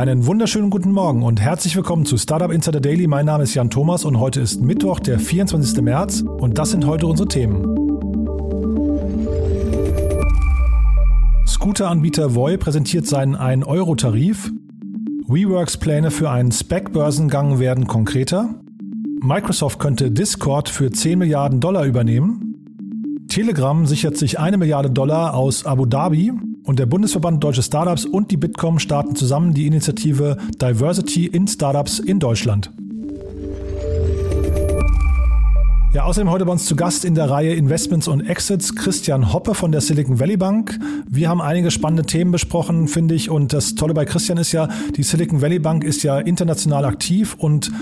Einen wunderschönen guten Morgen und herzlich willkommen zu Startup Insider Daily. Mein Name ist Jan Thomas und heute ist Mittwoch, der 24. März und das sind heute unsere Themen. Scooter-Anbieter Voi präsentiert seinen 1-Euro-Tarif. WeWorks Pläne für einen Spec-Börsengang werden konkreter. Microsoft könnte Discord für 10 Milliarden Dollar übernehmen. Telegram sichert sich eine Milliarde Dollar aus Abu Dhabi und der Bundesverband Deutsche Startups und die Bitkom starten zusammen die Initiative Diversity in Startups in Deutschland. Ja, außerdem heute bei uns zu Gast in der Reihe Investments und Exits Christian Hoppe von der Silicon Valley Bank. Wir haben einige spannende Themen besprochen, finde ich. Und das Tolle bei Christian ist ja, die Silicon Valley Bank ist ja international aktiv und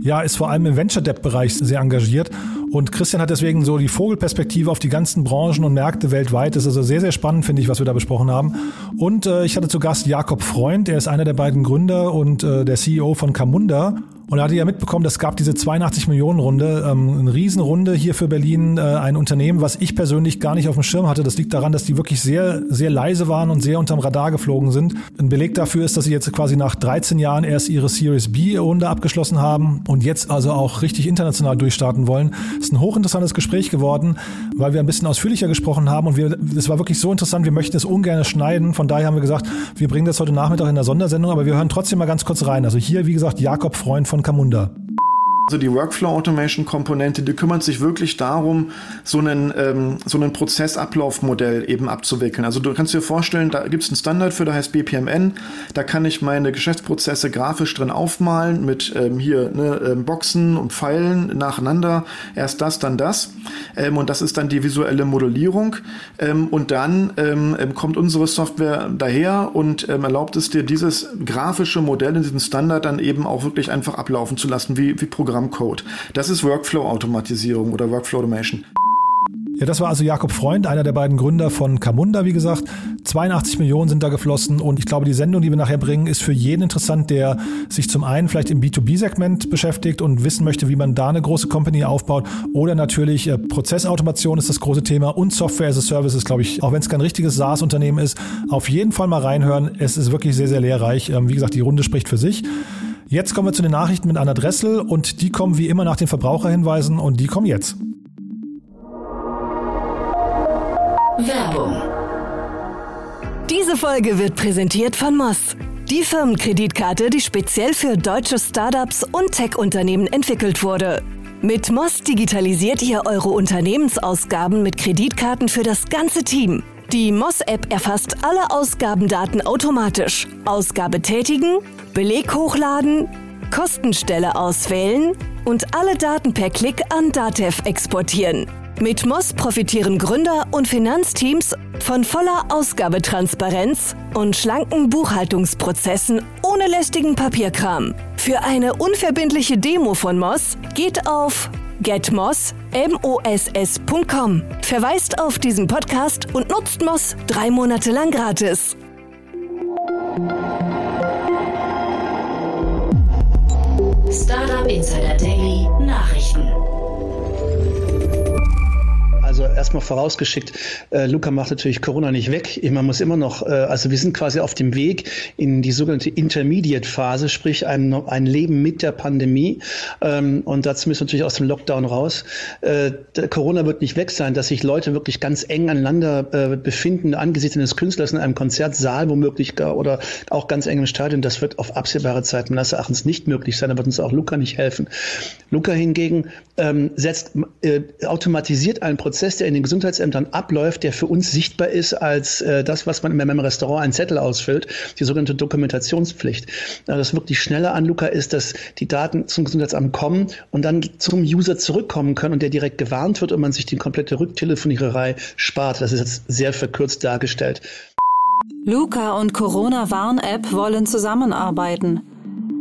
ja, ist vor allem im Venture Debt Bereich sehr engagiert. Und Christian hat deswegen so die Vogelperspektive auf die ganzen Branchen und Märkte weltweit. Das ist also sehr, sehr spannend, finde ich, was wir da besprochen haben. Und äh, ich hatte zu Gast Jakob Freund, er ist einer der beiden Gründer und äh, der CEO von Camunda. Und er hatte ja mitbekommen, es gab diese 82 Millionen Runde, ähm, eine Riesenrunde hier für Berlin, äh, ein Unternehmen, was ich persönlich gar nicht auf dem Schirm hatte. Das liegt daran, dass die wirklich sehr, sehr leise waren und sehr unterm Radar geflogen sind. Ein Beleg dafür ist, dass sie jetzt quasi nach 13 Jahren erst ihre Series B Runde abgeschlossen haben und jetzt also auch richtig international durchstarten wollen. Ist ein hochinteressantes Gespräch geworden, weil wir ein bisschen ausführlicher gesprochen haben und wir, es war wirklich so interessant, wir möchten es ungern schneiden. Von daher haben wir gesagt, wir bringen das heute Nachmittag in der Sondersendung, aber wir hören trotzdem mal ganz kurz rein. Also hier, wie gesagt, Jakob Freund von von Camunda. Also die Workflow Automation Komponente, die kümmert sich wirklich darum, so einen, ähm, so einen Prozessablaufmodell eben abzuwickeln. Also du kannst dir vorstellen, da gibt es einen Standard für, der heißt BPMN. Da kann ich meine Geschäftsprozesse grafisch drin aufmalen mit ähm, hier ne, ähm, Boxen und Pfeilen nacheinander. Erst das, dann das. Ähm, und das ist dann die visuelle Modellierung. Ähm, und dann ähm, kommt unsere Software daher und erlaubt es dir, dieses grafische Modell in diesem Standard dann eben auch wirklich einfach ablaufen zu lassen, wie, wie Programm Programmcode. Das ist Workflow-Automatisierung oder Workflow-Automation. Ja, das war also Jakob Freund, einer der beiden Gründer von Camunda, wie gesagt. 82 Millionen sind da geflossen und ich glaube, die Sendung, die wir nachher bringen, ist für jeden interessant, der sich zum einen vielleicht im B2B-Segment beschäftigt und wissen möchte, wie man da eine große Company aufbaut oder natürlich äh, Prozessautomation ist das große Thema und Software as a Service ist, glaube ich, auch wenn es kein richtiges SaaS-Unternehmen ist, auf jeden Fall mal reinhören. Es ist wirklich sehr, sehr lehrreich. Ähm, wie gesagt, die Runde spricht für sich. Jetzt kommen wir zu den Nachrichten mit Anna Dressel und die kommen wie immer nach den Verbraucherhinweisen und die kommen jetzt. Werbung. Diese Folge wird präsentiert von Moss. Die Firmenkreditkarte, die speziell für deutsche Startups und Tech-Unternehmen entwickelt wurde. Mit Moss digitalisiert ihr eure Unternehmensausgaben mit Kreditkarten für das ganze Team. Die Moss-App erfasst alle Ausgabendaten automatisch. Ausgabe tätigen, Beleg hochladen, Kostenstelle auswählen und alle Daten per Klick an Datev exportieren. Mit Moss profitieren Gründer und Finanzteams von voller Ausgabetransparenz und schlanken Buchhaltungsprozessen ohne lästigen Papierkram. Für eine unverbindliche Demo von Moss geht auf getmoss.com. Verweist auf diesen Podcast und nutzt Moss drei Monate lang gratis. Startup Insider Daily Nachrichten. Also erstmal vorausgeschickt, äh, Luca macht natürlich Corona nicht weg. Man muss immer noch, äh, also wir sind quasi auf dem Weg in die sogenannte Intermediate-Phase, sprich ein, ein Leben mit der Pandemie. Ähm, und dazu müssen wir natürlich aus dem Lockdown raus. Äh, Corona wird nicht weg sein, dass sich Leute wirklich ganz eng aneinander äh, befinden, angesichts eines Künstlers in einem Konzertsaal womöglich oder auch ganz eng im Stadion. Das wird auf absehbare Zeit meines Erachtens nicht möglich sein. Da wird uns auch Luca nicht helfen. Luca hingegen ähm, setzt, äh, automatisiert einen Prozess Prozess, der in den Gesundheitsämtern abläuft, der für uns sichtbar ist als äh, das, was man in einem Restaurant einen Zettel ausfüllt, die sogenannte Dokumentationspflicht. Also das wirklich schneller an Luca ist, dass die Daten zum Gesundheitsamt kommen und dann zum User zurückkommen können und der direkt gewarnt wird und man sich die komplette Rücktelefoniererei spart. Das ist jetzt sehr verkürzt dargestellt. Luca und Corona-Warn-App wollen zusammenarbeiten.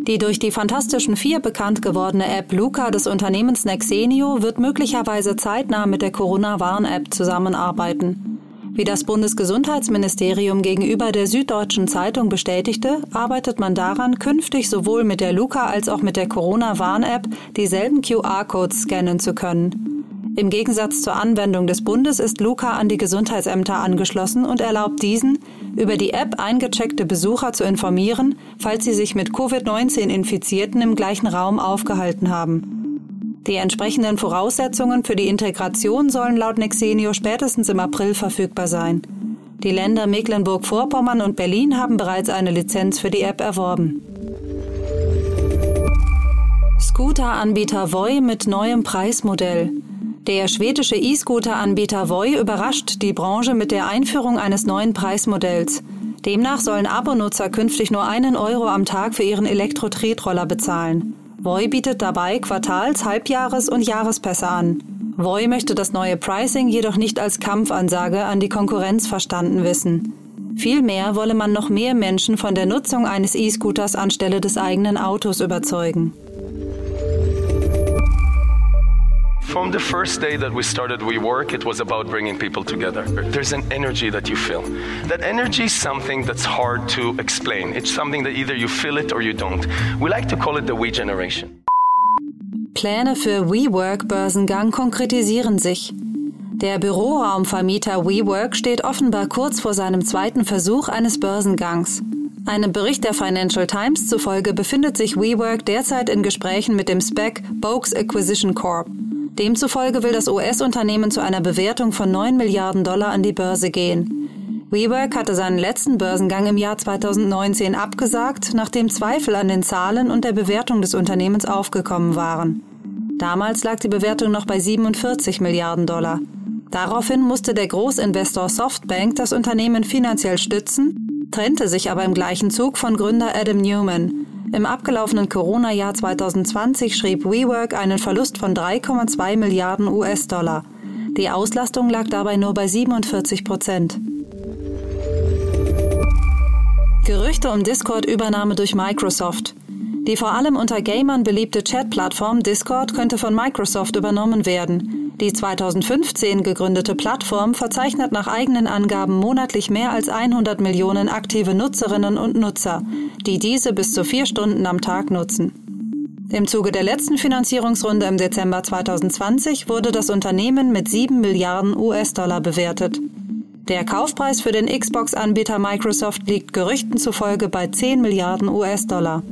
Die durch die Fantastischen Vier bekannt gewordene App Luca des Unternehmens Nexenio wird möglicherweise zeitnah mit der Corona-Warn-App zusammenarbeiten. Wie das Bundesgesundheitsministerium gegenüber der Süddeutschen Zeitung bestätigte, arbeitet man daran, künftig sowohl mit der Luca als auch mit der Corona-Warn-App dieselben QR-Codes scannen zu können. Im Gegensatz zur Anwendung des Bundes ist Luca an die Gesundheitsämter angeschlossen und erlaubt diesen, über die App eingecheckte Besucher zu informieren, falls sie sich mit Covid-19-Infizierten im gleichen Raum aufgehalten haben. Die entsprechenden Voraussetzungen für die Integration sollen laut Nexenio spätestens im April verfügbar sein. Die Länder Mecklenburg-Vorpommern und Berlin haben bereits eine Lizenz für die App erworben. Scooter-Anbieter Voi mit neuem Preismodell. Der schwedische E-Scooter-Anbieter Voi überrascht die Branche mit der Einführung eines neuen Preismodells. Demnach sollen Abonutzer künftig nur einen Euro am Tag für ihren Elektro-Tretroller bezahlen. Voi bietet dabei Quartals-, Halbjahres- und Jahrespässe an. Voi möchte das neue Pricing jedoch nicht als Kampfansage an die Konkurrenz verstanden wissen. Vielmehr wolle man noch mehr Menschen von der Nutzung eines E-Scooters anstelle des eigenen Autos überzeugen. From the first day that we started WeWork, it was about bringing people together. There's an energy that you feel. That energy is something that's hard to explain. It's something that either you feel it or you don't. We like to call it the We Generation. Pläne für WeWork-Börsengang konkretisieren sich. Der Büroraumvermieter WeWork steht offenbar kurz vor seinem zweiten Versuch eines Börsengangs. Einem Bericht der Financial Times zufolge befindet sich WeWork derzeit in Gesprächen mit dem SPEC Boaks Acquisition Corp. Demzufolge will das US-Unternehmen zu einer Bewertung von 9 Milliarden Dollar an die Börse gehen. WeWork hatte seinen letzten Börsengang im Jahr 2019 abgesagt, nachdem Zweifel an den Zahlen und der Bewertung des Unternehmens aufgekommen waren. Damals lag die Bewertung noch bei 47 Milliarden Dollar. Daraufhin musste der Großinvestor Softbank das Unternehmen finanziell stützen, trennte sich aber im gleichen Zug von Gründer Adam Newman. Im abgelaufenen Corona-Jahr 2020 schrieb WeWork einen Verlust von 3,2 Milliarden US-Dollar. Die Auslastung lag dabei nur bei 47 Prozent. Gerüchte um Discord-Übernahme durch Microsoft. Die vor allem unter Gamern beliebte Chat-Plattform Discord könnte von Microsoft übernommen werden. Die 2015 gegründete Plattform verzeichnet nach eigenen Angaben monatlich mehr als 100 Millionen aktive Nutzerinnen und Nutzer, die diese bis zu vier Stunden am Tag nutzen. Im Zuge der letzten Finanzierungsrunde im Dezember 2020 wurde das Unternehmen mit 7 Milliarden US-Dollar bewertet. Der Kaufpreis für den Xbox-Anbieter Microsoft liegt Gerüchten zufolge bei 10 Milliarden US-Dollar.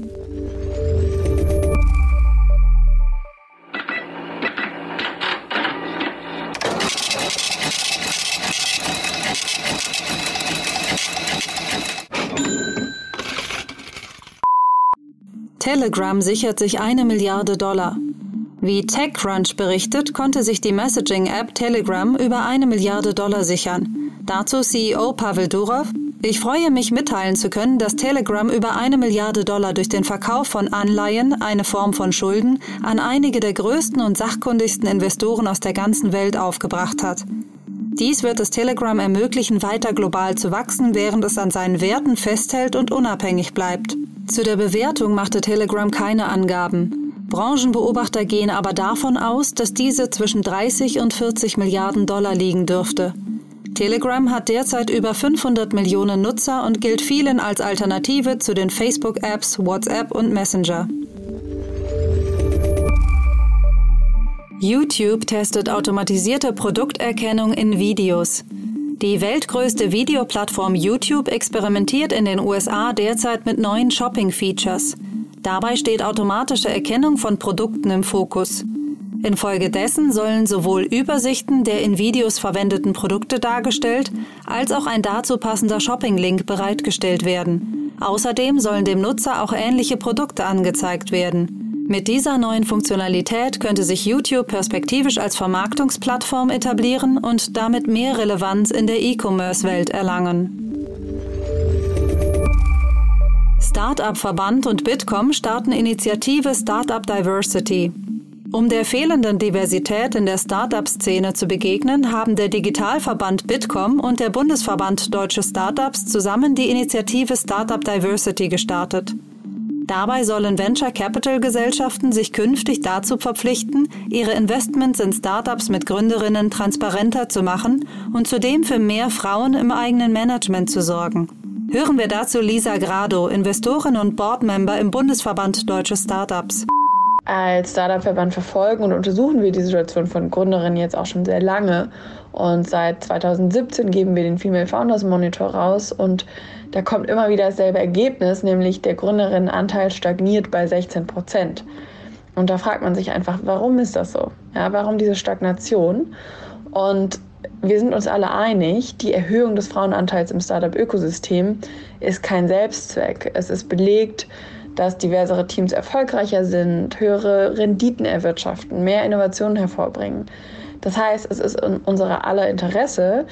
Telegram sichert sich eine Milliarde Dollar. Wie TechCrunch berichtet, konnte sich die Messaging-App Telegram über eine Milliarde Dollar sichern. Dazu CEO Pavel Durov. Ich freue mich mitteilen zu können, dass Telegram über eine Milliarde Dollar durch den Verkauf von Anleihen, eine Form von Schulden, an einige der größten und sachkundigsten Investoren aus der ganzen Welt aufgebracht hat. Dies wird es Telegram ermöglichen, weiter global zu wachsen, während es an seinen Werten festhält und unabhängig bleibt. Zu der Bewertung machte Telegram keine Angaben. Branchenbeobachter gehen aber davon aus, dass diese zwischen 30 und 40 Milliarden Dollar liegen dürfte. Telegram hat derzeit über 500 Millionen Nutzer und gilt vielen als Alternative zu den Facebook-Apps WhatsApp und Messenger. YouTube testet automatisierte Produkterkennung in Videos. Die weltgrößte Videoplattform YouTube experimentiert in den USA derzeit mit neuen Shopping-Features. Dabei steht automatische Erkennung von Produkten im Fokus. Infolgedessen sollen sowohl Übersichten der in Videos verwendeten Produkte dargestellt, als auch ein dazu passender Shopping-Link bereitgestellt werden. Außerdem sollen dem Nutzer auch ähnliche Produkte angezeigt werden. Mit dieser neuen Funktionalität könnte sich YouTube perspektivisch als Vermarktungsplattform etablieren und damit mehr Relevanz in der E-Commerce-Welt erlangen. Startup-Verband und Bitkom starten Initiative Startup Diversity. Um der fehlenden Diversität in der Startup-Szene zu begegnen, haben der Digitalverband Bitkom und der Bundesverband Deutsche Startups zusammen die Initiative Startup Diversity gestartet. Dabei sollen Venture Capital Gesellschaften sich künftig dazu verpflichten, ihre Investments in Startups mit Gründerinnen transparenter zu machen und zudem für mehr Frauen im eigenen Management zu sorgen. Hören wir dazu Lisa Grado, Investorin und Boardmember im Bundesverband Deutsche Startups. Als Startup-Verband verfolgen und untersuchen wir die Situation von Gründerinnen jetzt auch schon sehr lange. Und seit 2017 geben wir den Female Founders Monitor raus und da kommt immer wieder dasselbe Ergebnis, nämlich der Gründerinnenanteil stagniert bei 16 Prozent. Und da fragt man sich einfach, warum ist das so? Ja, warum diese Stagnation? Und wir sind uns alle einig, die Erhöhung des Frauenanteils im Startup-Ökosystem ist kein Selbstzweck. Es ist belegt, dass diversere Teams erfolgreicher sind, höhere Renditen erwirtschaften, mehr Innovationen hervorbringen. Das heißt, es ist in unserer aller Interesse,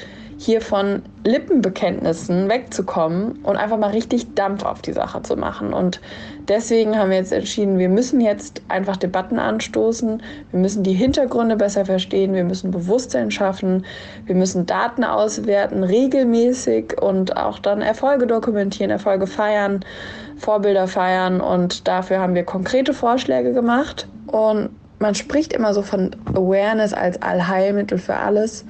hier von Lippenbekenntnissen wegzukommen und einfach mal richtig Dampf auf die Sache zu machen. Und deswegen haben wir jetzt entschieden, wir müssen jetzt einfach Debatten anstoßen, wir müssen die Hintergründe besser verstehen, wir müssen Bewusstsein schaffen, wir müssen Daten auswerten, regelmäßig und auch dann Erfolge dokumentieren, Erfolge feiern, Vorbilder feiern. Und dafür haben wir konkrete Vorschläge gemacht. Und man spricht immer so von Awareness als Allheilmittel für alles.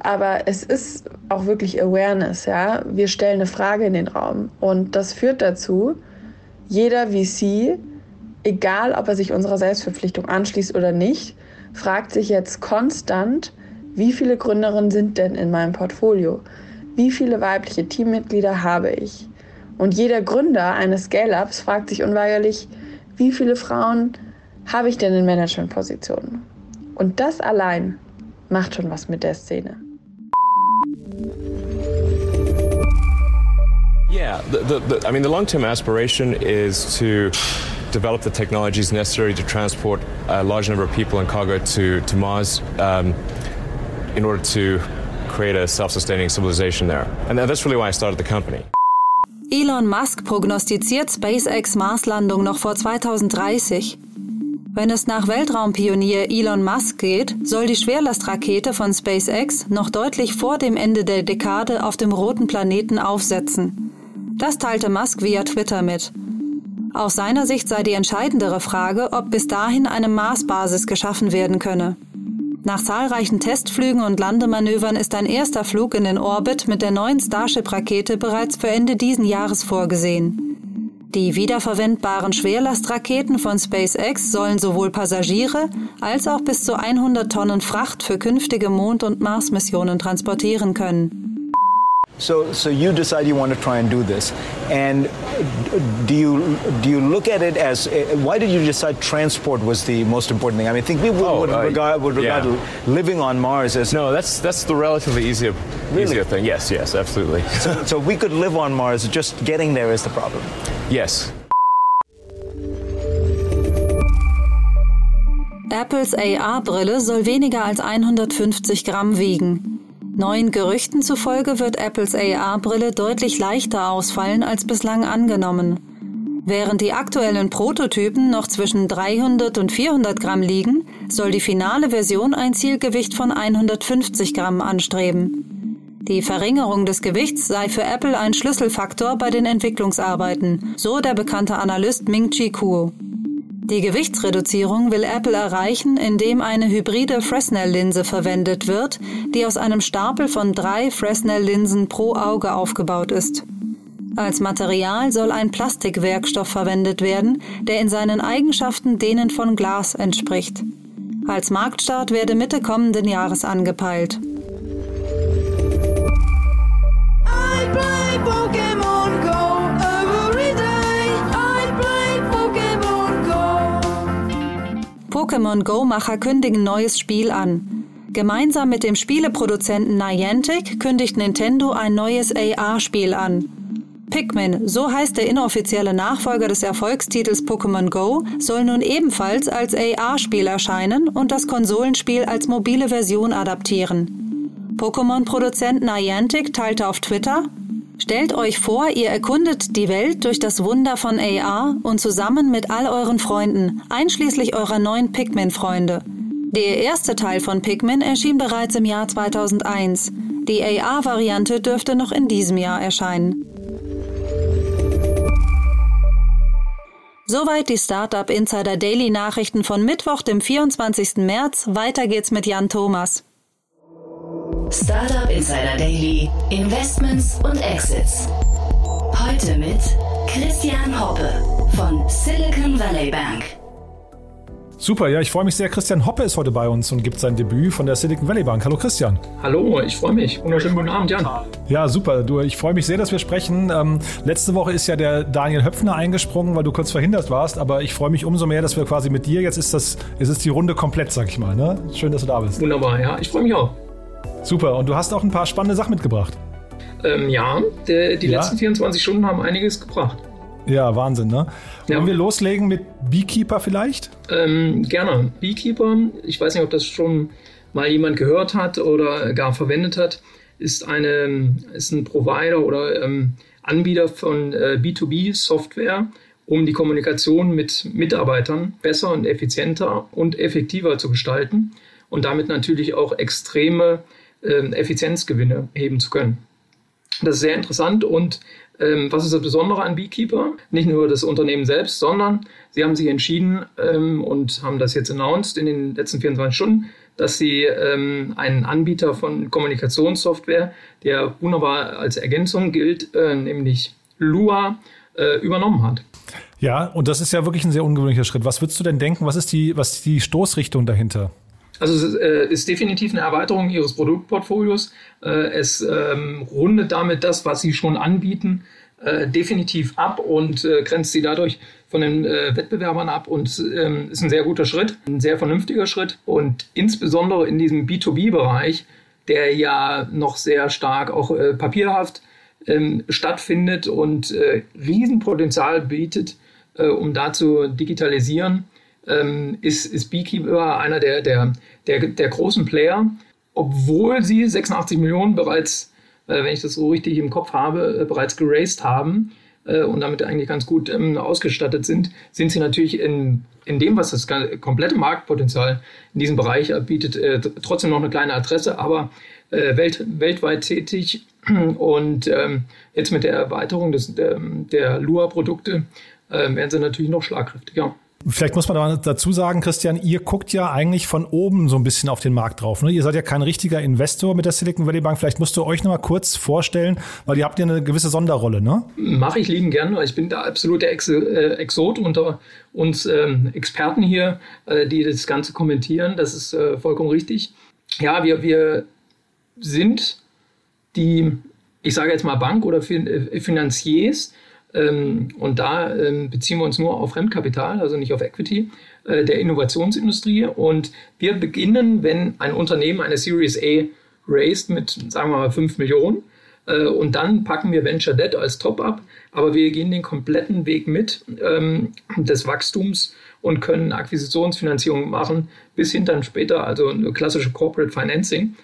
Aber es ist auch wirklich Awareness, ja. Wir stellen eine Frage in den Raum und das führt dazu, jeder VC, egal ob er sich unserer Selbstverpflichtung anschließt oder nicht, fragt sich jetzt konstant, wie viele Gründerinnen sind denn in meinem Portfolio? Wie viele weibliche Teammitglieder habe ich? Und jeder Gründer eines Scale-Ups fragt sich unweigerlich, wie viele Frauen habe ich denn in Managementpositionen? Und das allein macht schon was mit der Szene. Yeah, the, the, the, I mean, the long term aspiration is to develop the technologies necessary to transport a large number of people and cargo to, to Mars um, in order to create a self sustaining civilization there. And that's really why I started the company. Elon Musk prognostiziert SpaceX Marslandung noch vor 2030. Wenn es nach Weltraumpionier Elon Musk geht, soll die Schwerlastrakete von SpaceX noch deutlich vor dem Ende der Dekade auf dem roten Planeten aufsetzen. Das teilte Musk via Twitter mit. Aus seiner Sicht sei die entscheidendere Frage, ob bis dahin eine Marsbasis geschaffen werden könne. Nach zahlreichen Testflügen und Landemanövern ist ein erster Flug in den Orbit mit der neuen Starship-Rakete bereits für Ende diesen Jahres vorgesehen. Die wiederverwendbaren Schwerlastraketen von SpaceX sollen sowohl Passagiere als auch bis zu 100 Tonnen Fracht für künftige Mond- und Marsmissionen transportieren können. So, so you decide you want to try and do this, and do you do you look at it as why did you decide transport was the most important thing? I mean, I think people oh, would, uh, regard, would regard yeah. living on Mars as no. That's that's the relatively easier really? easier thing. Yes, yes, absolutely. so, so we could live on Mars. Just getting there is the problem. Yes. Apples AR-Brille soll weniger als 150 Gramm wiegen. Neuen Gerüchten zufolge wird Apples AR-Brille deutlich leichter ausfallen als bislang angenommen. Während die aktuellen Prototypen noch zwischen 300 und 400 Gramm liegen, soll die finale Version ein Zielgewicht von 150 Gramm anstreben. Die Verringerung des Gewichts sei für Apple ein Schlüsselfaktor bei den Entwicklungsarbeiten, so der bekannte Analyst Ming-Chi Kuo. Die Gewichtsreduzierung will Apple erreichen, indem eine hybride Fresnel-Linse verwendet wird, die aus einem Stapel von drei Fresnel-Linsen pro Auge aufgebaut ist. Als Material soll ein Plastikwerkstoff verwendet werden, der in seinen Eigenschaften denen von Glas entspricht. Als Marktstart werde Mitte kommenden Jahres angepeilt. Pokémon Go-Macher kündigen neues Spiel an. Gemeinsam mit dem Spieleproduzenten Niantic kündigt Nintendo ein neues AR-Spiel an. Pikmin, so heißt der inoffizielle Nachfolger des Erfolgstitels Pokémon Go, soll nun ebenfalls als AR-Spiel erscheinen und das Konsolenspiel als mobile Version adaptieren. Pokémon-Produzent Niantic teilte auf Twitter, Stellt euch vor, ihr erkundet die Welt durch das Wunder von AR und zusammen mit all euren Freunden, einschließlich eurer neuen Pikmin-Freunde. Der erste Teil von Pikmin erschien bereits im Jahr 2001. Die AR-Variante dürfte noch in diesem Jahr erscheinen. Soweit die Startup Insider Daily Nachrichten von Mittwoch, dem 24. März. Weiter geht's mit Jan Thomas. Startup Insider Daily, Investments und Exits. Heute mit Christian Hoppe von Silicon Valley Bank. Super, ja, ich freue mich sehr. Christian Hoppe ist heute bei uns und gibt sein Debüt von der Silicon Valley Bank. Hallo Christian. Hallo, ich freue mich. Wunderschönen guten Abend, Jan. Ja, super. Du, ich freue mich sehr, dass wir sprechen. Ähm, letzte Woche ist ja der Daniel Höpfner eingesprungen, weil du kurz verhindert warst. Aber ich freue mich umso mehr, dass wir quasi mit dir, jetzt ist das, jetzt ist die Runde komplett, sag ich mal. Ne? Schön, dass du da bist. Wunderbar, ja. Ich freue mich auch. Super. Und du hast auch ein paar spannende Sachen mitgebracht. Ähm, ja, der, die ja? letzten 24 Stunden haben einiges gebracht. Ja, Wahnsinn, ne? Ja. Wollen wir loslegen mit Beekeeper vielleicht? Ähm, gerne. Beekeeper, ich weiß nicht, ob das schon mal jemand gehört hat oder gar verwendet hat, ist, eine, ist ein Provider oder ähm, Anbieter von äh, B2B-Software, um die Kommunikation mit Mitarbeitern besser und effizienter und effektiver zu gestalten und damit natürlich auch extreme Effizienzgewinne heben zu können. Das ist sehr interessant und ähm, was ist das Besondere an Beekeeper? Nicht nur das Unternehmen selbst, sondern sie haben sich entschieden ähm, und haben das jetzt announced in den letzten 24 Stunden, dass sie ähm, einen Anbieter von Kommunikationssoftware, der wunderbar als Ergänzung gilt, äh, nämlich Lua, äh, übernommen hat. Ja, und das ist ja wirklich ein sehr ungewöhnlicher Schritt. Was würdest du denn denken? Was ist die, was ist die Stoßrichtung dahinter? Also es ist, äh, ist, definitiv eine Erweiterung ihres Produktportfolios. Äh, es ähm, rundet damit das, was sie schon anbieten, äh, definitiv ab und äh, grenzt sie dadurch von den äh, Wettbewerbern ab und ähm, ist ein sehr guter Schritt, ein sehr vernünftiger Schritt und insbesondere in diesem B2B-Bereich, der ja noch sehr stark auch äh, papierhaft ähm, stattfindet und Riesenpotenzial bietet, um da zu digitalisieren ähm, ist, ist Beekeeper einer der, der, der, der großen Player, obwohl sie 86 Millionen bereits, äh, wenn ich das so richtig im Kopf habe, äh, bereits geraced haben äh, und damit eigentlich ganz gut ähm, ausgestattet sind, sind sie natürlich in, in dem, was das komplette Marktpotenzial in diesem Bereich bietet, äh, trotzdem noch eine kleine Adresse, aber äh, welt, weltweit tätig. Und ähm, jetzt mit der Erweiterung des, der, der Lua-Produkte äh, werden sie natürlich noch schlagkräftiger. Vielleicht muss man da dazu sagen, Christian, ihr guckt ja eigentlich von oben so ein bisschen auf den Markt drauf. Ne? Ihr seid ja kein richtiger Investor mit der Silicon Valley Bank. Vielleicht musst du euch noch mal kurz vorstellen, weil ihr habt ja eine gewisse Sonderrolle, ne? Mache ich lieben gern, weil ich bin der absolute Ex äh, Exot unter uns ähm, Experten hier, äh, die das Ganze kommentieren. Das ist äh, vollkommen richtig. Ja, wir, wir sind die, ich sage jetzt mal Bank oder fin äh, Finanziers, und da ähm, beziehen wir uns nur auf Fremdkapital, also nicht auf Equity äh, der Innovationsindustrie. Und wir beginnen, wenn ein Unternehmen eine Series A raised mit, sagen wir mal, 5 Millionen. Äh, und dann packen wir Venture Debt als Top-up. Aber wir gehen den kompletten Weg mit ähm, des Wachstums und können Akquisitionsfinanzierung machen, bis hin dann später, also eine klassische Corporate Financing.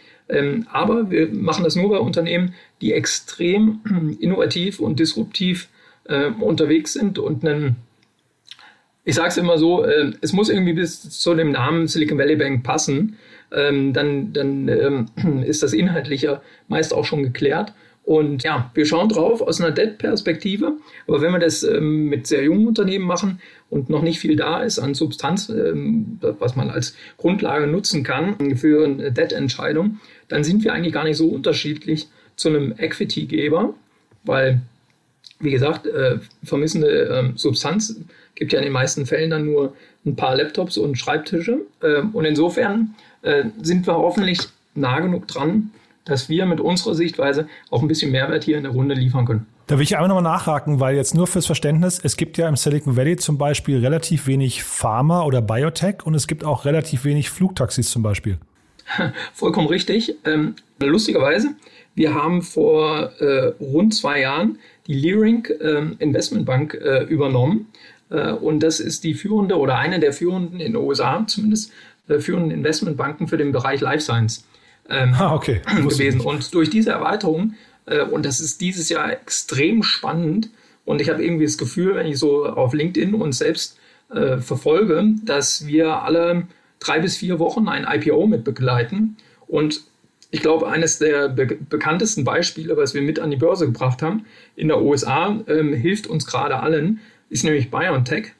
aber wir machen das nur bei Unternehmen, die extrem innovativ und disruptiv äh, unterwegs sind und einen, ich sage es immer so, äh, es muss irgendwie bis zu dem Namen Silicon Valley Bank passen, ähm, dann, dann ähm, ist das inhaltlicher meist auch schon geklärt. Und ja, wir schauen drauf aus einer Debt-Perspektive. Aber wenn wir das ähm, mit sehr jungen Unternehmen machen und noch nicht viel da ist an Substanz, ähm, was man als Grundlage nutzen kann für eine Debt-Entscheidung, dann sind wir eigentlich gar nicht so unterschiedlich zu einem Equity-Geber, weil wie gesagt, äh, vermissende äh, Substanz gibt ja in den meisten Fällen dann nur ein paar Laptops und Schreibtische. Äh, und insofern äh, sind wir hoffentlich nah genug dran, dass wir mit unserer Sichtweise auch ein bisschen Mehrwert hier in der Runde liefern können. Da will ich einmal nochmal nachhaken, weil jetzt nur fürs Verständnis, es gibt ja im Silicon Valley zum Beispiel relativ wenig Pharma oder Biotech und es gibt auch relativ wenig Flugtaxis zum Beispiel. Vollkommen richtig. Lustigerweise, wir haben vor äh, rund zwei Jahren die Leerink ähm, Investmentbank äh, übernommen. Äh, und das ist die führende oder eine der führenden in den USA zumindest äh, führenden Investmentbanken für den Bereich Life Science ähm, ah, okay. gewesen. Und durch diese Erweiterung, äh, und das ist dieses Jahr extrem spannend, und ich habe irgendwie das Gefühl, wenn ich so auf LinkedIn uns selbst äh, verfolge, dass wir alle drei bis vier Wochen ein IPO mit begleiten. Und ich glaube, eines der be bekanntesten Beispiele, was wir mit an die Börse gebracht haben in der USA, ähm, hilft uns gerade allen, ist nämlich BioNTech,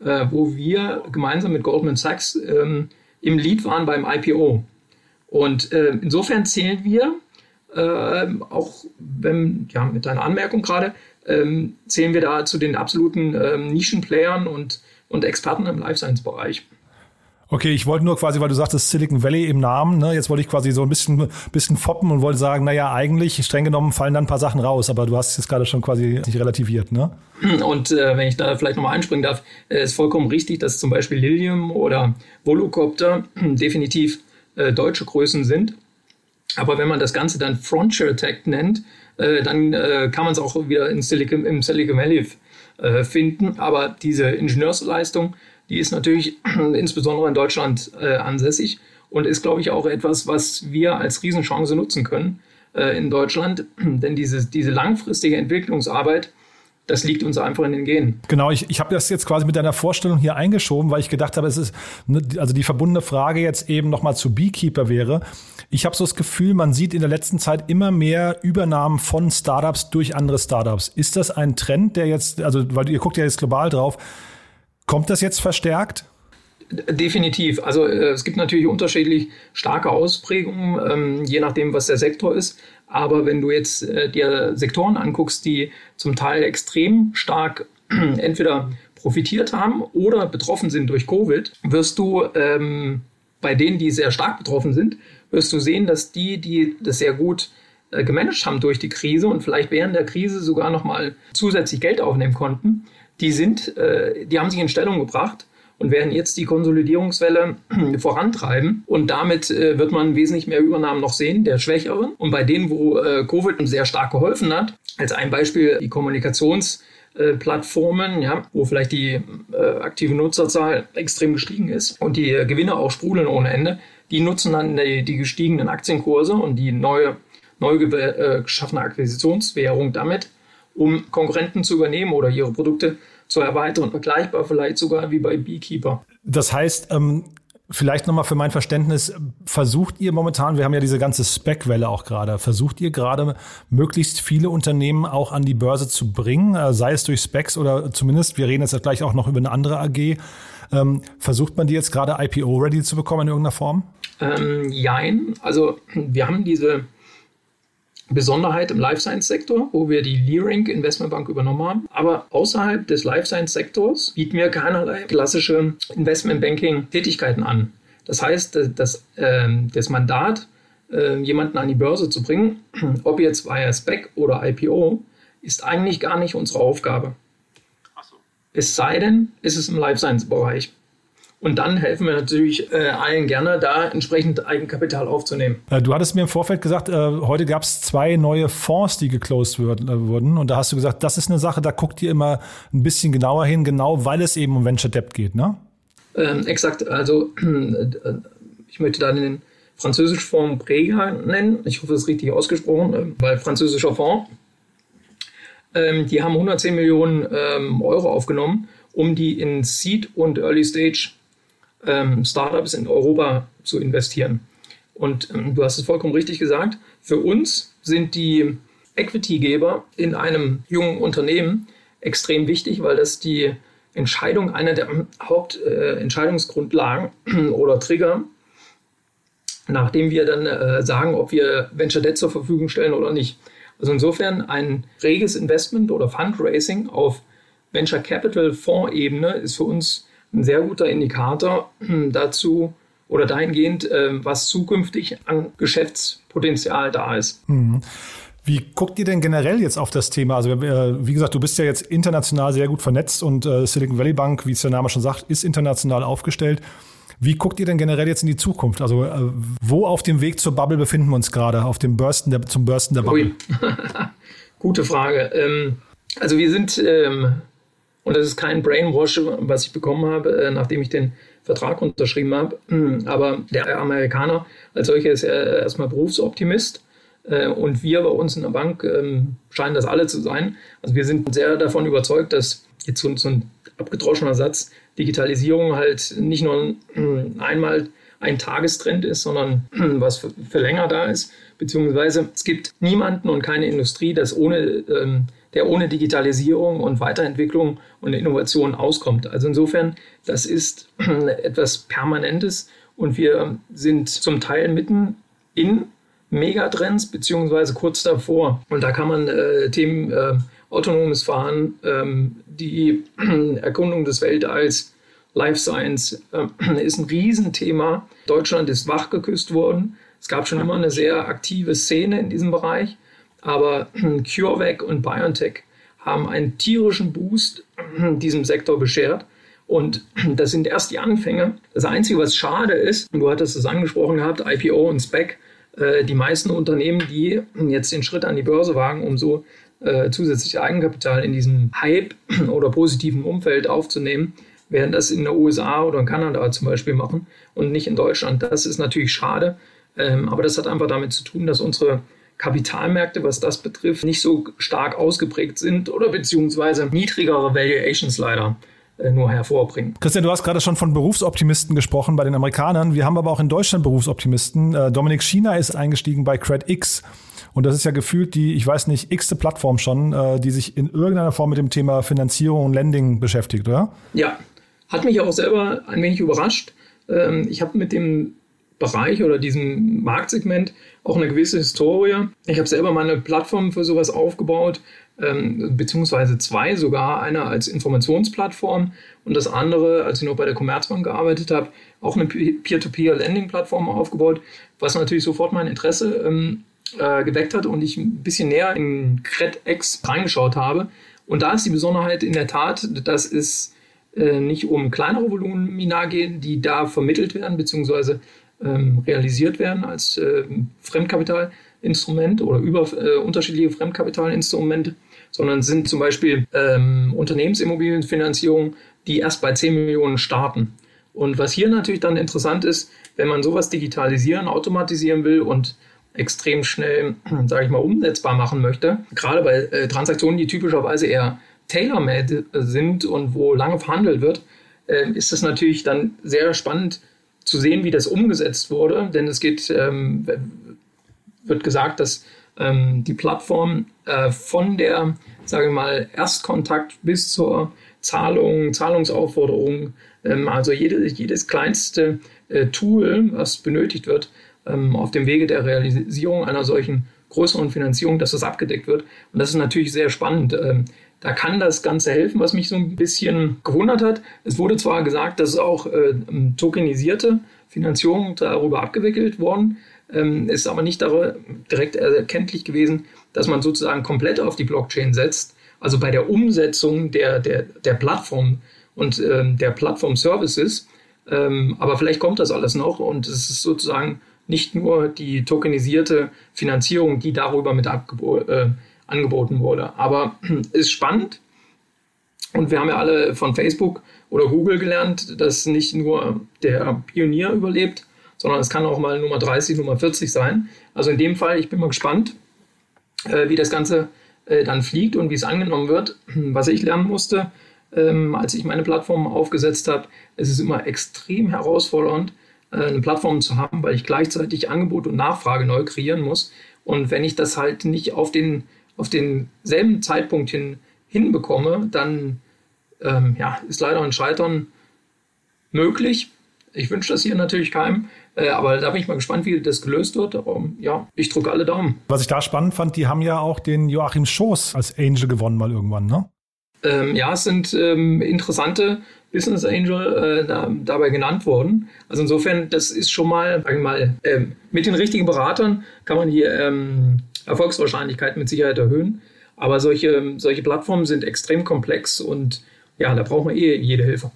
äh, wo wir gemeinsam mit Goldman Sachs ähm, im Lead waren beim IPO. Und äh, insofern zählen wir, äh, auch wenn, ja, mit deiner Anmerkung gerade, ähm, zählen wir da zu den absoluten ähm, Nischenplayern und, und Experten im Life Science-Bereich. Okay, ich wollte nur quasi, weil du sagtest Silicon Valley im Namen, ne? jetzt wollte ich quasi so ein bisschen, bisschen foppen und wollte sagen, naja, eigentlich streng genommen fallen dann ein paar Sachen raus, aber du hast es jetzt gerade schon quasi nicht relativiert, ne? Und äh, wenn ich da vielleicht nochmal einspringen darf, äh, ist vollkommen richtig, dass zum Beispiel Lilium oder Volocopter definitiv äh, deutsche Größen sind. Aber wenn man das Ganze dann Frontier Tech nennt, äh, dann äh, kann man es auch wieder in Silicon, im Silicon Valley äh, finden. Aber diese Ingenieursleistung, die ist natürlich insbesondere in Deutschland äh, ansässig und ist, glaube ich, auch etwas, was wir als Riesenchance nutzen können äh, in Deutschland. Denn diese, diese langfristige Entwicklungsarbeit, das liegt uns einfach in den Genen. Genau, ich, ich habe das jetzt quasi mit deiner Vorstellung hier eingeschoben, weil ich gedacht habe, es ist, ne, also die verbundene Frage jetzt eben nochmal zu Beekeeper wäre. Ich habe so das Gefühl, man sieht in der letzten Zeit immer mehr Übernahmen von Startups durch andere Startups. Ist das ein Trend, der jetzt, also weil ihr guckt ja jetzt global drauf, Kommt das jetzt verstärkt? Definitiv. Also äh, es gibt natürlich unterschiedlich starke Ausprägungen, ähm, je nachdem, was der Sektor ist. Aber wenn du jetzt äh, dir Sektoren anguckst, die zum Teil extrem stark entweder profitiert haben oder betroffen sind durch Covid, wirst du ähm, bei denen, die sehr stark betroffen sind, wirst du sehen, dass die, die das sehr gut äh, gemanagt haben durch die Krise und vielleicht während der Krise sogar nochmal zusätzlich Geld aufnehmen konnten, die sind, äh, die haben sich in Stellung gebracht und werden jetzt die Konsolidierungswelle vorantreiben. Und damit äh, wird man wesentlich mehr Übernahmen noch sehen, der Schwächeren. Und bei denen, wo äh, Covid sehr stark geholfen hat, als ein Beispiel die Kommunikationsplattformen, ja, wo vielleicht die äh, aktive Nutzerzahl extrem gestiegen ist und die äh, Gewinne auch sprudeln ohne Ende, die nutzen dann die, die gestiegenen Aktienkurse und die neue, neu äh, geschaffene Akquisitionswährung damit um Konkurrenten zu übernehmen oder ihre Produkte zu erweitern, vergleichbar vielleicht sogar wie bei Beekeeper. Das heißt, ähm Vielleicht nochmal für mein Verständnis, versucht ihr momentan, wir haben ja diese ganze Spec-Welle auch gerade, versucht ihr gerade möglichst viele Unternehmen auch an die Börse zu bringen, äh, sei es durch Specs oder zumindest, wir reden jetzt gleich auch noch über eine andere AG, ähm, versucht man die jetzt gerade IPO-ready zu bekommen in irgendeiner Form? Ähm, jein, also wir haben diese Besonderheit im Life Science Sektor, wo wir die Leerink Investmentbank übernommen haben. Aber außerhalb des Life Science Sektors bieten wir keinerlei klassische Investmentbanking Tätigkeiten an. Das heißt, das, äh, das Mandat, äh, jemanden an die Börse zu bringen, ob jetzt via SPEC oder IPO, ist eigentlich gar nicht unsere Aufgabe. So. Es sei denn, ist es im Life Science Bereich. Und dann helfen wir natürlich äh, allen gerne, da entsprechend Eigenkapital aufzunehmen. Äh, du hattest mir im Vorfeld gesagt, äh, heute gab es zwei neue Fonds, die geclosed wird, äh, wurden. Und da hast du gesagt, das ist eine Sache, da guckt ihr immer ein bisschen genauer hin, genau weil es eben um Venture Debt geht, ne? Ähm, exakt. Also äh, ich möchte da den französischen Fonds Prega nennen. Ich hoffe, das ist richtig ausgesprochen, äh, weil französischer Fonds. Ähm, die haben 110 Millionen ähm, Euro aufgenommen, um die in Seed und Early Stage ähm, Startups in Europa zu investieren. Und ähm, du hast es vollkommen richtig gesagt, für uns sind die Equity-Geber in einem jungen Unternehmen extrem wichtig, weil das die Entscheidung, einer der Hauptentscheidungsgrundlagen äh, oder Trigger, nachdem wir dann äh, sagen, ob wir Venture Debt zur Verfügung stellen oder nicht. Also insofern ein reges Investment oder Fundraising auf Venture Capital Fondsebene ist für uns ein sehr guter Indikator hm, dazu oder dahingehend, ähm, was zukünftig an Geschäftspotenzial da ist. Mhm. Wie guckt ihr denn generell jetzt auf das Thema? Also äh, wie gesagt, du bist ja jetzt international sehr gut vernetzt und äh, Silicon Valley Bank, wie es der Name schon sagt, ist international aufgestellt. Wie guckt ihr denn generell jetzt in die Zukunft? Also äh, wo auf dem Weg zur Bubble befinden wir uns gerade? Auf dem Bursten der, zum Bursten der Bubble? Gute Frage. Ähm, also wir sind ähm, und das ist kein Brainwash, was ich bekommen habe, äh, nachdem ich den Vertrag unterschrieben habe. Hm, aber der Amerikaner als solcher ist erstmal Berufsoptimist. Äh, und wir bei uns in der Bank ähm, scheinen das alle zu sein. Also wir sind sehr davon überzeugt, dass jetzt so, ein abgedroschener Satz, Digitalisierung halt nicht nur einmal ein Tagestrend ist, sondern was für, länger da ist. Beziehungsweise es gibt niemanden und keine Industrie, das ohne ähm, der ohne Digitalisierung und Weiterentwicklung und Innovation auskommt. Also insofern, das ist etwas Permanentes und wir sind zum Teil mitten in Megatrends beziehungsweise kurz davor. Und da kann man äh, Themen äh, autonomes Fahren, ähm, die Erkundung des Weltalls Life Science äh, ist ein Riesenthema. Deutschland ist wachgeküsst worden. Es gab schon immer eine sehr aktive Szene in diesem Bereich, aber CureVac und BioNTech haben einen tierischen Boost diesem Sektor beschert. Und das sind erst die Anfänge. Das Einzige, was schade ist, du hattest es angesprochen gehabt, IPO und SPEC, äh, die meisten Unternehmen, die jetzt den Schritt an die Börse wagen, um so äh, zusätzlich Eigenkapital in diesem Hype oder positiven Umfeld aufzunehmen, werden das in den USA oder in Kanada zum Beispiel machen und nicht in Deutschland. Das ist natürlich schade, ähm, aber das hat einfach damit zu tun, dass unsere Kapitalmärkte, was das betrifft, nicht so stark ausgeprägt sind oder beziehungsweise niedrigere Valuations leider äh, nur hervorbringen. Christian, du hast gerade schon von Berufsoptimisten gesprochen bei den Amerikanern. Wir haben aber auch in Deutschland Berufsoptimisten. Äh, Dominik China ist eingestiegen bei CredX. Und das ist ja gefühlt die, ich weiß nicht, x-te Plattform schon, äh, die sich in irgendeiner Form mit dem Thema Finanzierung und Lending beschäftigt, oder? Ja, hat mich auch selber ein wenig überrascht. Ähm, ich habe mit dem Bereich oder diesem Marktsegment auch eine gewisse Historie. Ich habe selber meine Plattform für sowas aufgebaut, ähm, beziehungsweise zwei sogar. Eine als Informationsplattform und das andere, als ich noch bei der Commerzbank gearbeitet habe, auch eine Peer-to-Peer-Lending-Plattform aufgebaut, was natürlich sofort mein Interesse ähm, äh, geweckt hat und ich ein bisschen näher in CredX reingeschaut habe. Und da ist die Besonderheit in der Tat, dass es äh, nicht um kleinere Volumina geht, die da vermittelt werden, beziehungsweise ähm, realisiert werden als äh, Fremdkapitalinstrument oder über äh, unterschiedliche Fremdkapitalinstrumente, sondern sind zum Beispiel ähm, Unternehmensimmobilienfinanzierungen, die erst bei 10 Millionen starten. Und was hier natürlich dann interessant ist, wenn man sowas digitalisieren, automatisieren will und extrem schnell, sage ich mal, umsetzbar machen möchte, gerade bei äh, Transaktionen, die typischerweise eher tailor-made sind und wo lange verhandelt wird, äh, ist es natürlich dann sehr spannend, zu sehen, wie das umgesetzt wurde, denn es geht, ähm, wird gesagt, dass ähm, die Plattform äh, von der, sage ich mal, Erstkontakt bis zur Zahlung, Zahlungsaufforderung, ähm, also jede, jedes kleinste äh, Tool, was benötigt wird, ähm, auf dem Wege der Realisierung einer solchen größeren Finanzierung, dass das abgedeckt wird. Und das ist natürlich sehr spannend. Da kann das Ganze helfen, was mich so ein bisschen gewundert hat. Es wurde zwar gesagt, dass auch äh, tokenisierte Finanzierung darüber abgewickelt worden, ähm, ist aber nicht direkt erkenntlich gewesen, dass man sozusagen komplett auf die Blockchain setzt. Also bei der Umsetzung der, der, der Plattform und ähm, der Plattform-Services. Ähm, aber vielleicht kommt das alles noch und es ist sozusagen nicht nur die tokenisierte Finanzierung, die darüber mit abgeboten äh, angeboten wurde. Aber ist spannend. Und wir haben ja alle von Facebook oder Google gelernt, dass nicht nur der Pionier überlebt, sondern es kann auch mal Nummer 30, Nummer 40 sein. Also in dem Fall, ich bin mal gespannt, äh, wie das Ganze äh, dann fliegt und wie es angenommen wird. Was ich lernen musste, ähm, als ich meine Plattform aufgesetzt habe, es ist immer extrem herausfordernd, äh, eine Plattform zu haben, weil ich gleichzeitig Angebot und Nachfrage neu kreieren muss. Und wenn ich das halt nicht auf den auf denselben Zeitpunkt hin, hinbekomme, dann ähm, ja, ist leider ein Scheitern möglich. Ich wünsche das hier natürlich keinem, äh, aber da bin ich mal gespannt, wie das gelöst wird. Aber, ja, ich drücke alle Daumen. Was ich da spannend fand, die haben ja auch den Joachim Schoß als Angel gewonnen mal irgendwann, ne? Ähm, ja, es sind ähm, interessante Business Angel äh, da, dabei genannt worden. Also insofern, das ist schon mal, sag ich mal, ähm, mit den richtigen Beratern kann man hier ähm, Erfolgswahrscheinlichkeit mit Sicherheit erhöhen. Aber solche, solche Plattformen sind extrem komplex und ja, da braucht man eh jede Hilfe.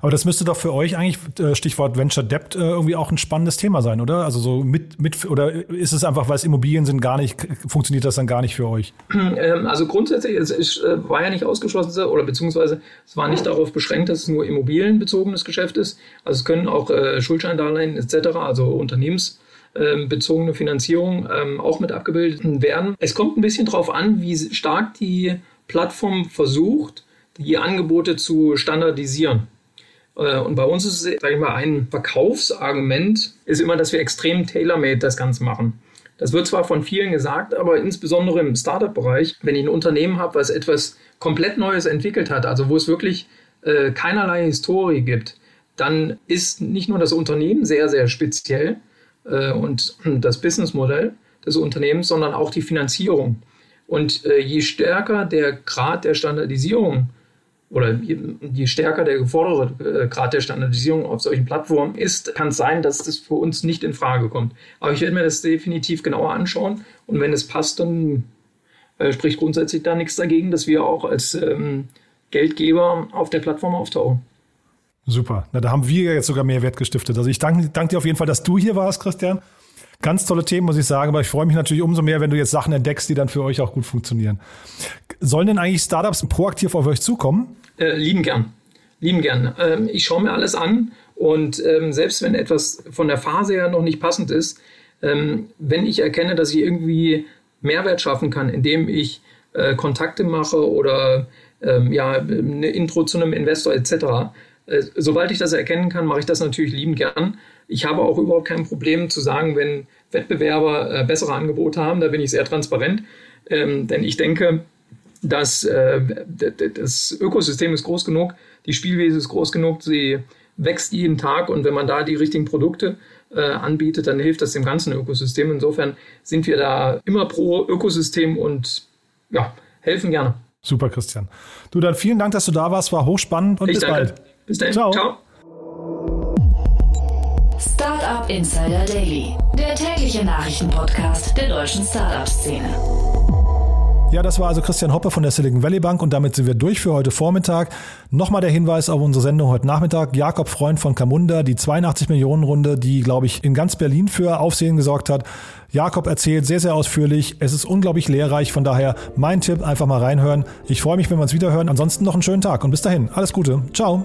Aber das müsste doch für euch eigentlich, äh, Stichwort Venture Debt, äh, irgendwie auch ein spannendes Thema sein, oder? Also so mit, mit oder ist es einfach, weil es Immobilien sind, gar nicht, funktioniert das dann gar nicht für euch? Ähm, also grundsätzlich, es ist, äh, war ja nicht ausgeschlossen, oder beziehungsweise es war nicht darauf beschränkt, dass es nur immobilienbezogenes Geschäft ist. Also es können auch Schuldscheindarlehen etc., also Unternehmens bezogene Finanzierung ähm, auch mit abgebildet werden. Es kommt ein bisschen darauf an, wie stark die Plattform versucht, die Angebote zu standardisieren. Äh, und bei uns ist es, sage ich mal, ein Verkaufsargument ist immer, dass wir extrem tailor-made das Ganze machen. Das wird zwar von vielen gesagt, aber insbesondere im Startup-Bereich, wenn ich ein Unternehmen habe, was etwas komplett Neues entwickelt hat, also wo es wirklich äh, keinerlei Historie gibt, dann ist nicht nur das Unternehmen sehr, sehr speziell äh, und das Businessmodell des Unternehmens, sondern auch die Finanzierung. Und äh, je stärker der Grad der Standardisierung oder je stärker der geforderte äh, Grad der Standardisierung auf solchen Plattformen ist, kann es sein, dass das für uns nicht in Frage kommt. Aber ich werde mir das definitiv genauer anschauen und wenn es passt, dann äh, spricht grundsätzlich da nichts dagegen, dass wir auch als ähm, Geldgeber auf der Plattform auftauchen. Super. Na, da haben wir jetzt sogar mehr Wert gestiftet. Also ich danke, danke dir auf jeden Fall, dass du hier warst, Christian. Ganz tolle Themen, muss ich sagen, aber ich freue mich natürlich umso mehr, wenn du jetzt Sachen entdeckst, die dann für euch auch gut funktionieren. Sollen denn eigentlich Startups proaktiv auf euch zukommen? Äh, lieben gern. Lieben gern. Ähm, ich schaue mir alles an und ähm, selbst wenn etwas von der Phase her noch nicht passend ist, ähm, wenn ich erkenne, dass ich irgendwie Mehrwert schaffen kann, indem ich äh, Kontakte mache oder ähm, ja, eine Intro zu einem Investor etc., sobald ich das erkennen kann, mache ich das natürlich lieben gern. Ich habe auch überhaupt kein Problem zu sagen, wenn Wettbewerber äh, bessere Angebote haben, da bin ich sehr transparent, ähm, denn ich denke, dass äh, das Ökosystem ist groß genug, die Spielwiese ist groß genug, sie wächst jeden Tag und wenn man da die richtigen Produkte äh, anbietet, dann hilft das dem ganzen Ökosystem. Insofern sind wir da immer pro Ökosystem und ja, helfen gerne. Super, Christian. Du, dann vielen Dank, dass du da warst, war hochspannend und ich bis danke. bald. Bis dann. Ciao. Ciao. Startup Insider Daily, der tägliche Nachrichtenpodcast der deutschen Startup-Szene. Ja, das war also Christian Hoppe von der Silicon Valley Bank und damit sind wir durch für heute Vormittag. Nochmal der Hinweis auf unsere Sendung heute Nachmittag. Jakob Freund von Camunda, die 82 Millionen Runde, die, glaube ich, in ganz Berlin für Aufsehen gesorgt hat. Jakob erzählt sehr, sehr ausführlich. Es ist unglaublich lehrreich. Von daher mein Tipp, einfach mal reinhören. Ich freue mich, wenn wir uns wieder hören. Ansonsten noch einen schönen Tag und bis dahin. Alles Gute. Ciao.